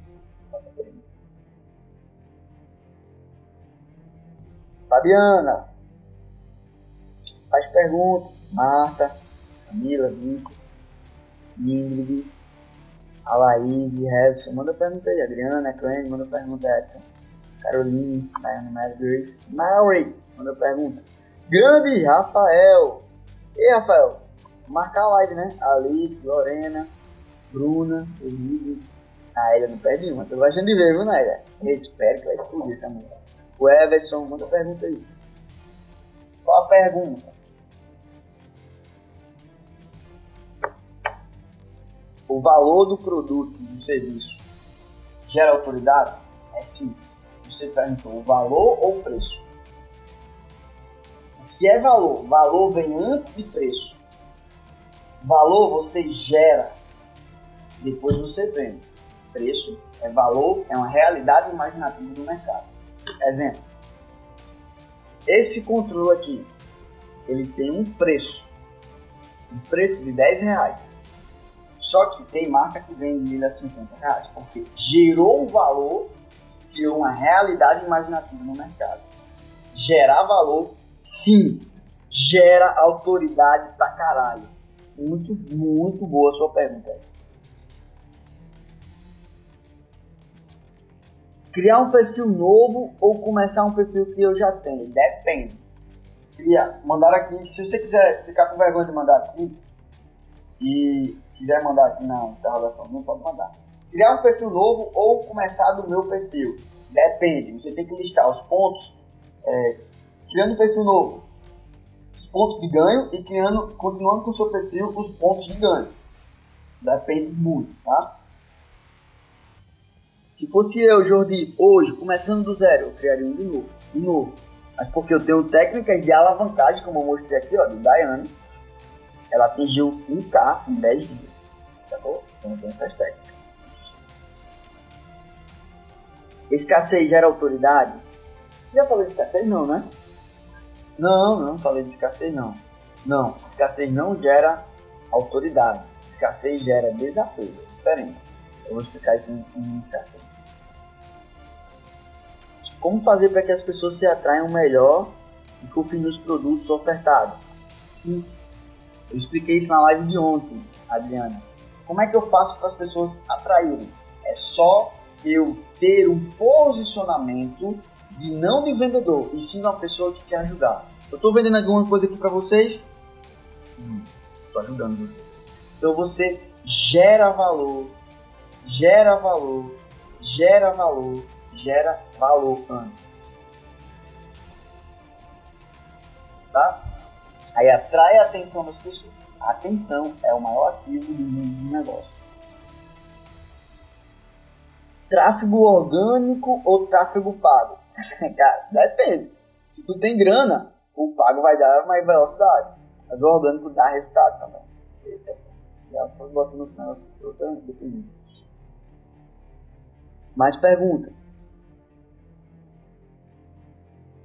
Faça pergunta. Fabiana. Faz pergunta. Marta. Camila, Vico. Ingrid. A Laís, Hefson. Manda pergunta aí. Adriana, Clênia, manda pergunta Edson. Caroline, Diana Mary Grace. Mary, manda pergunta. Grande Rafael. E Rafael, marcar a live, né? Alice, Lorena, Bruna, Elise. A Eda não perde uma. Tô gostando de ver, viu, Naida? Espero que vai explodir essa mulher. O Everson, manda pergunta aí. Qual a pergunta? O valor do produto, do serviço, gera autoridade? É simples. Você perguntou o valor ou o preço? Que é valor? Valor vem antes de preço. Valor você gera, depois você vende. Preço é valor, é uma realidade imaginativa do mercado. Exemplo. Esse controle aqui, ele tem um preço. Um preço de 10 reais. Só que tem marca que vende ele a 50 reais, porque gerou um valor, criou uma realidade imaginativa no mercado. Gerar valor, sim, gera autoridade pra caralho. Muito, muito boa a sua pergunta. Criar um perfil novo ou começar um perfil que eu já tenho? Depende. Criar, mandar aqui, se você quiser ficar com vergonha de mandar aqui e quiser mandar aqui na interrogação, não pode mandar. Criar um perfil novo ou começar do meu perfil? Depende. Você tem que listar os pontos, é, criando perfil novo, os pontos de ganho e criando, continuando com o seu perfil, os pontos de ganho. Depende muito, tá? Se fosse eu, Jordi, hoje, começando do zero, eu criaria um de novo. De novo. Mas porque eu tenho técnicas de alavancagem, como eu mostrei aqui, ó, do Daiane. Ela atingiu 1K em 10 dias. Sacou? Então tenho essas técnicas. Escassez gera autoridade? Já falei de escassez? Não, né? Não, não falei de escassez, não. Não, escassez não gera autoridade. Escassez gera desapego. É diferente. Eu vou explicar isso em, em escassez. Como fazer para que as pessoas se atraiam melhor e confiem nos produtos ofertados? Simples. Eu expliquei isso na live de ontem, Adriana. Como é que eu faço para as pessoas atraírem? É só eu ter um posicionamento de não de vendedor, e sim uma pessoa que quer ajudar. Eu estou vendendo alguma coisa aqui para vocês? Estou hum, ajudando vocês. Então você gera valor gera valor, gera valor, gera valor antes. Tá? Aí atrai a atenção das pessoas. A atenção é o maior ativo do mundo do negócio. Tráfego orgânico ou tráfego pago? *laughs* Cara, depende. Se tu tem grana, o pago vai dar mais velocidade. Mas o orgânico dá resultado também. Eita, já foi botando o negócio. Mais pergunta.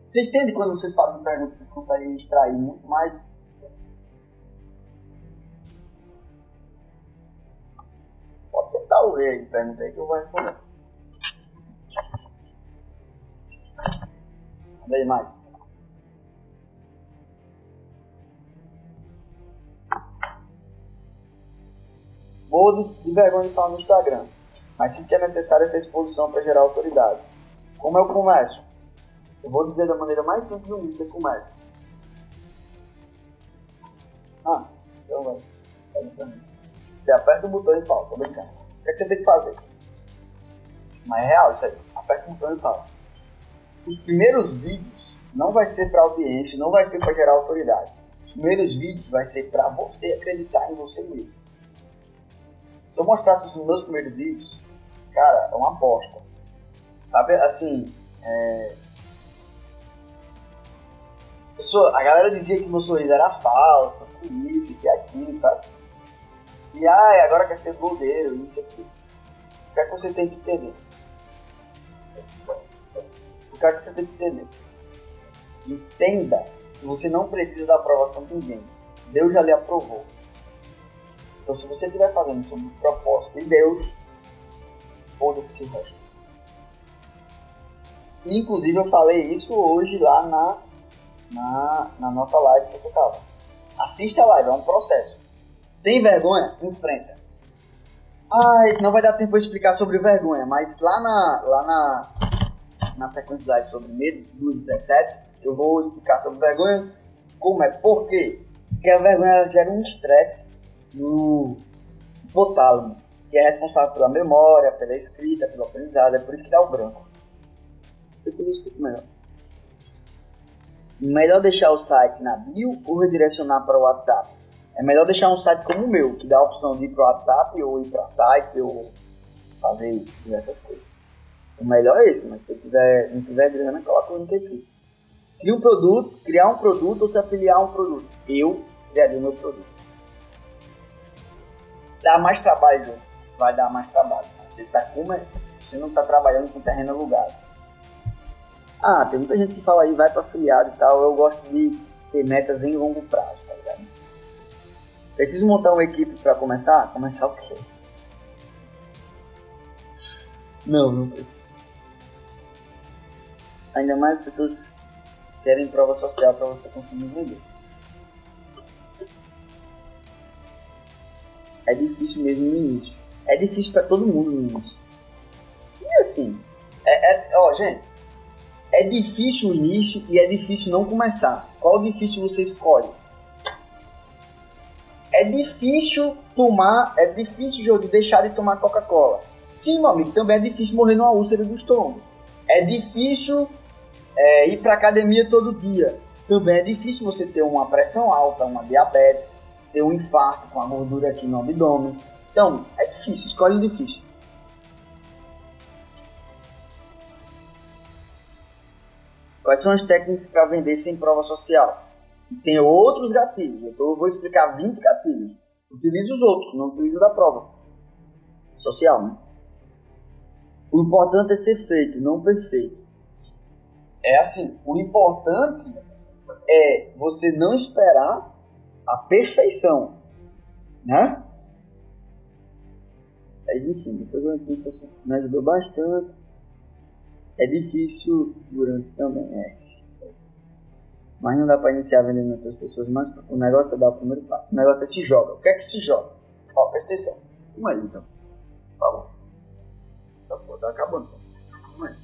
Vocês entendem quando vocês fazem perguntas, vocês conseguem extrair muito mais? Pode sentar o rei aí, pergunta aí que eu vou responder. Manda mais. Ou de, de vergonha de falar no Instagram. Mas sinto que é necessária essa exposição para gerar autoridade. Como eu começo? Eu vou dizer da maneira mais simples do mundo que você começa. Ah, então vai. Você aperta o botão e fala, tô brincando. O que, é que você tem que fazer? Mas é real isso aí. Aperta o botão e fala. Os primeiros vídeos não vai ser para audiência, não vai ser para gerar autoridade. Os primeiros vídeos vai ser para você acreditar em você mesmo. Se eu mostrasse os meus primeiros vídeos, cara, é uma aposta. Sabe, assim, é... Sou, a galera dizia que meu sorriso era falso, que isso, que aquilo, sabe? E ai, agora quer ser blogueiro, isso aqui. O que é que você tem que entender? O que é que você tem que entender? Entenda que você não precisa da aprovação de ninguém. Deus já lhe aprovou. Então, se você estiver fazendo sobre o propósito de Deus, foda-se o resto. Inclusive, eu falei isso hoje lá na, na, na nossa live que você estava. Assista a live, é um processo. Tem vergonha? Enfrenta. Ai, não vai dar tempo para explicar sobre vergonha, mas lá na, lá na, na sequência da live sobre medo, 2 e 17, eu vou explicar sobre vergonha, como é, por quê? Porque a vergonha gera um estresse no hipotálamo, que é responsável pela memória, pela escrita, pelo aprendizado, é por isso que dá o branco. Depois eu explico melhor. Melhor deixar o site na bio ou redirecionar para o WhatsApp? É melhor deixar um site como o meu, que dá a opção de ir para o WhatsApp ou ir para site ou fazer essas coisas. O melhor é esse, mas se você tiver, não tiver grana, coloca o link aqui. Cria um produto, criar um produto ou se afiliar a um produto. Eu criaria o meu produto. Dá mais trabalho, vai dar mais trabalho. Você, tá com, você não está trabalhando com terreno alugado. Ah, tem muita gente que fala aí, vai para afiliado e tal. Eu gosto de ter metas em longo prazo. Preciso montar uma equipe para começar? Começar o quê? Não, não preciso. Ainda mais as pessoas querem prova social para você conseguir vender. É difícil mesmo no início. É difícil para todo mundo no início. E assim, é, é, ó, gente, é difícil o início e é difícil não começar. Qual difícil você escolhe? é difícil tomar, é difícil de deixar de tomar Coca-Cola. Sim, meu amigo, também é difícil morrer numa úlcera do estômago. É difícil é, ir para academia todo dia. Também é difícil você ter uma pressão alta, uma diabetes, ter um infarto com a gordura aqui no abdômen. Então, é difícil, escolhe difícil. Quais são as técnicas para vender sem prova social? E tem outros gatilhos. Então eu vou explicar 20 gatilhos. Utilize os outros, não utilize da prova. Social, né? O importante é ser feito, não perfeito. É assim, o importante é você não esperar a perfeição, né? Aí, enfim, depois eu penso assim, me ajudou bastante. É difícil durante também, é. Mas não dá para iniciar vendendo para outras pessoas, mas o negócio é dar o primeiro passo. O negócio é se joga. O que é que se joga? Ó, presta atenção. Vamos aí, então. Falou. Tá, pô, tá acabando. Vamos aí.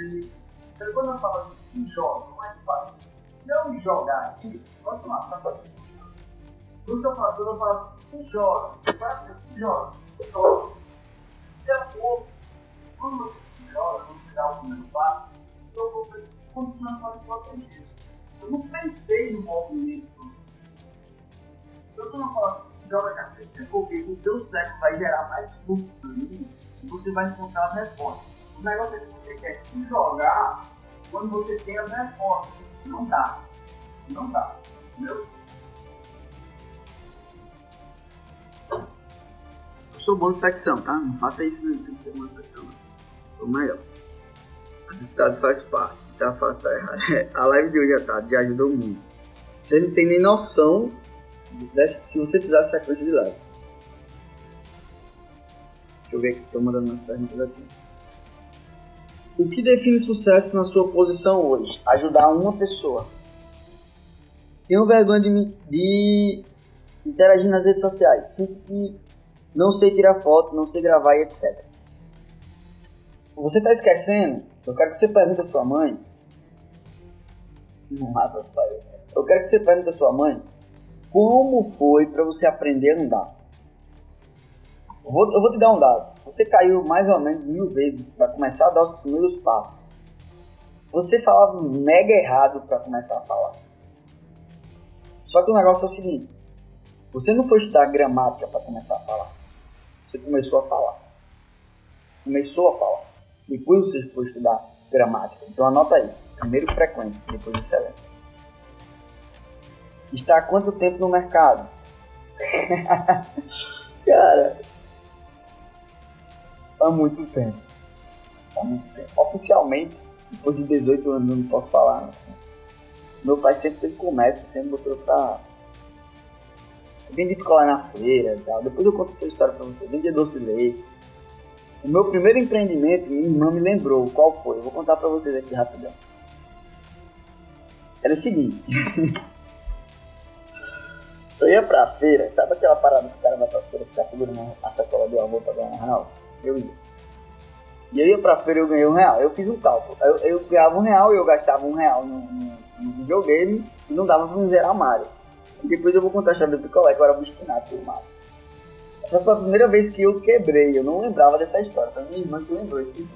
Então, quando eu falo assim, se joga, como é que faz? Se eu jogar aqui, pode lá, tá fazendo. Quando eu falo, quando eu falo assim, se joga, faz assim, se joga. Então, seu corpo, quando você se joga, quando você dá o primeiro passo, o seu corpo se posiciona para me proteger. Eu não pensei no movimento. Então, quando eu falo assim, se joga cacete, é porque o teu cérebro vai gerar mais fluxo sanguíneo e você vai encontrar as respostas. O negócio é que você quer se jogar quando você tem as respostas. Não dá. Não dá. Entendeu? sou bom de flexão, tá? Não faça isso sem ser bom de flexão, não. Sou melhor. A dificuldade faz parte. Se tá fácil, tá errado. *laughs* A live de hoje já tá, já ajudou muito. Você não tem nem noção desse, se você fizer a sequência de live. Deixa eu ver aqui, tô mandando umas perguntas aqui. O que define sucesso na sua posição hoje? Ajudar uma pessoa. Tenho vergonha de, me, de interagir nas redes sociais. Sinto que não sei tirar foto, não sei gravar e etc. Você está esquecendo? Eu quero que você pergunte à sua mãe. Massa, pai. Eu quero que você pergunte à sua mãe como foi para você aprender a andar. Eu vou, eu vou te dar um dado. Você caiu mais ou menos mil vezes para começar a dar os primeiros passos. Você falava mega errado para começar a falar. Só que o negócio é o seguinte: você não foi estudar gramática para começar a falar. Você começou a falar. Você começou a falar. Depois você foi estudar gramática. Então anota aí. Primeiro frequente, depois excelente. Está há quanto tempo no mercado? *laughs* Cara, há muito tempo. Há muito tempo. Oficialmente, depois de 18 anos, eu não posso falar. Assim. Meu pai sempre teve comércio, sempre botou pra. Eu vendi picolé na feira e tal. Depois eu conto essa história pra você. Vendi doce de leite. O meu primeiro empreendimento, minha irmã me lembrou qual foi. Eu vou contar pra vocês aqui rapidão. Era o seguinte. *laughs* eu ia pra feira, sabe aquela parada que o cara vai pra feira ficar segurando a sacola do avô pra ganhar um real? Eu ia. E eu ia pra feira e eu ganhei um real. Eu fiz um cálculo. Eu, eu ganhava um real e eu gastava um real no, no, no videogame e não dava pra me zerar Mario. E depois eu vou contar a história do picolé, que eu era obstinado pelo Mario. Essa foi a primeira vez que eu quebrei. Eu não lembrava dessa história. Foi minha irmã que lembrou esses.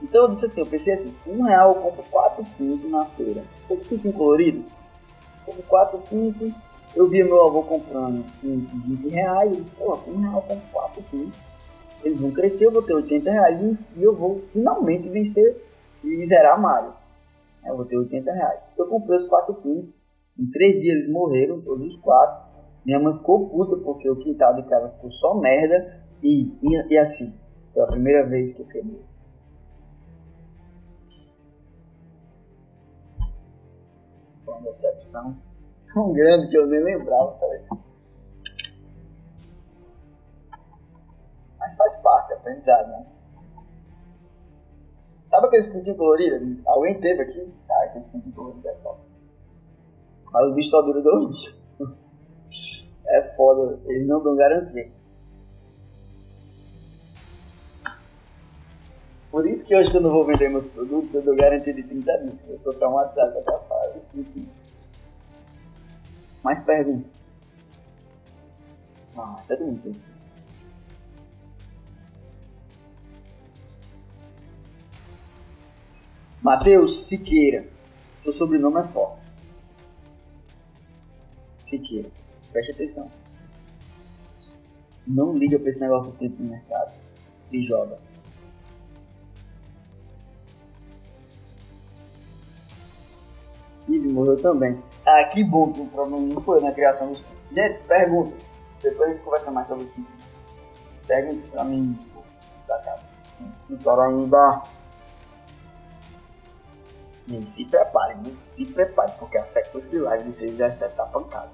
Então eu disse assim, eu pensei assim, um real eu compro quatro pintos na feira. Esse pintinho colorido? Compro quatro pintos. Eu via meu avô comprando pinto de 20 reais. Eu disse, porra, um real eu compro quatro pintos eles vão crescer, eu vou ter 80 reais e eu vou finalmente vencer e zerar Mario. Eu vou ter 80 reais. Eu comprei os quatro pintos. Em três dias eles morreram, todos os quatro. Minha mãe ficou puta porque o quintal de casa ficou só merda. E, e, e assim, foi a primeira vez que eu quebrei. Foi uma decepção tão grande que eu nem lembrava, tá ligado? Mas faz parte, aprendizado, né? Sabe aqueles pintinhos coloridos? Alguém teve aqui? Ah, aqueles pintinhos coloridos é top. Mas o bicho só dura dois dias. *laughs* É foda, eles não dão garantia. Por isso que hoje quando eu vou vender meus produtos, eu dou garantia de 30 dias. Eu tô traumatizado com essa fase. Mais pergunta. Ah, todo. Matheus Siqueira. Seu sobrenome é forte. Siqueira. Preste atenção. Não liga pra esse negócio do tempo no mercado. Se joga. Ele morreu também. Ah, que bom que o problema não foi na criação dos pintos. Gente, perguntas. Depois a gente conversa mais sobre os pintos. Perguntas pra mim da casa. Escritório ainda e se prepare, se prepare, porque a sequência de live de 617 tá pancada.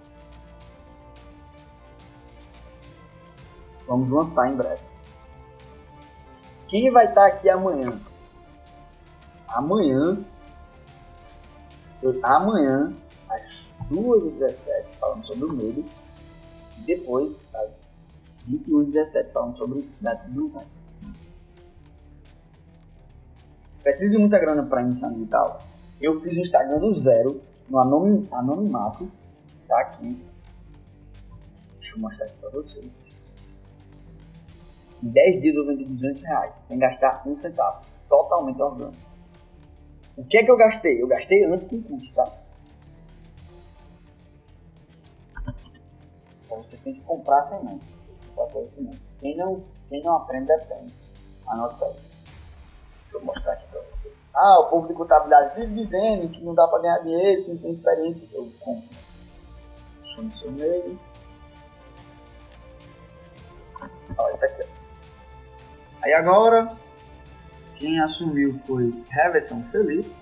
Vamos lançar em breve. Quem vai estar tá aqui amanhã? Amanhã, eu, amanhã, às 2h17, falando sobre o medo. E depois, às 21h17, falando sobre datas de Preciso de muita grana para iniciar no digital. Eu fiz o Instagram do zero, no anonim, anonimato. Tá aqui. Deixa eu mostrar aqui para vocês. Em 10 dias eu vendi 200 reais, sem gastar um centavo. Totalmente orgânico. O que é que eu gastei? Eu gastei antes com custo, tá? Então você tem que comprar sementes. Quem não, quem não aprende, depende. Anote isso aí. Deixa eu mostrar aqui. Ah, o povo de contabilidade vive dizendo que não dá para ganhar dinheiro se não tem experiência sobre compra. Soluciono ele. Olha isso aqui. Ó. Aí agora, quem assumiu foi Heverson Felipe,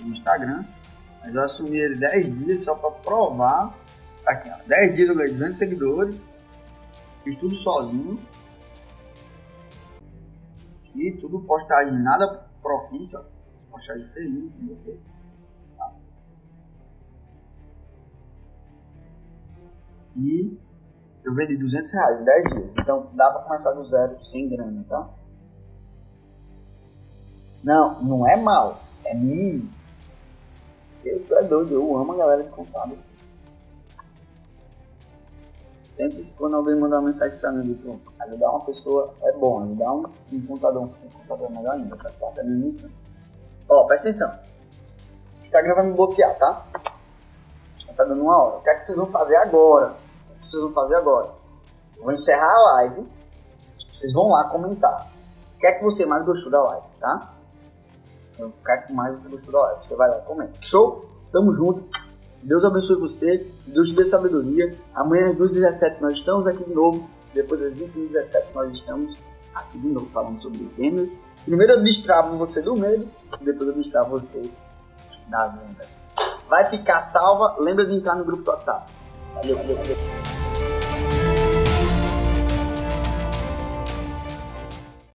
no Instagram. Mas eu assumi ele 10 dias só para provar. Tá aqui, ó. 10 dias eu ganhei 200 seguidores. Fiz tudo sozinho aqui, tudo postagem nada profissa, postagem feliz, tá? E eu vendi 200 reais em 10 dias. Então dá pra começar do zero sem grana, tá? Não, não é mal. É mínimo. Eu tô é doido, eu amo a galera de contado. Sempre quando alguém mandar uma mensagem pra mim, tipo, ajudar uma pessoa é bom, ajudar um, um contador, um contador melhor ainda, faz parte da minha missão. Ó, presta atenção. O Instagram vai me bloquear, tá? Tá dando uma hora. O que é que vocês vão fazer agora? O que, é que vocês vão fazer agora? Eu vou encerrar a live. Vocês vão lá comentar. O que é que você mais gostou da live, tá? O que é que mais você gostou da live? Você vai lá e comenta. Show? Tamo junto. Deus abençoe você, Deus te dê sabedoria. Amanhã às 2h17 nós estamos aqui de novo. Depois às 21h17 nós estamos aqui de novo falando sobre vendas. Primeiro eu destravo você do medo, depois eu destravo você das vendas. Vai ficar salva. Lembra de entrar no grupo do WhatsApp. Valeu, valeu, valeu.